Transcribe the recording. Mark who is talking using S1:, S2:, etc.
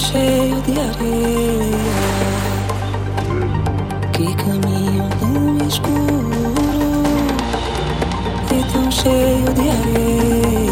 S1: cheio de areia. Que caminho tão escuro e tão cheio de areia.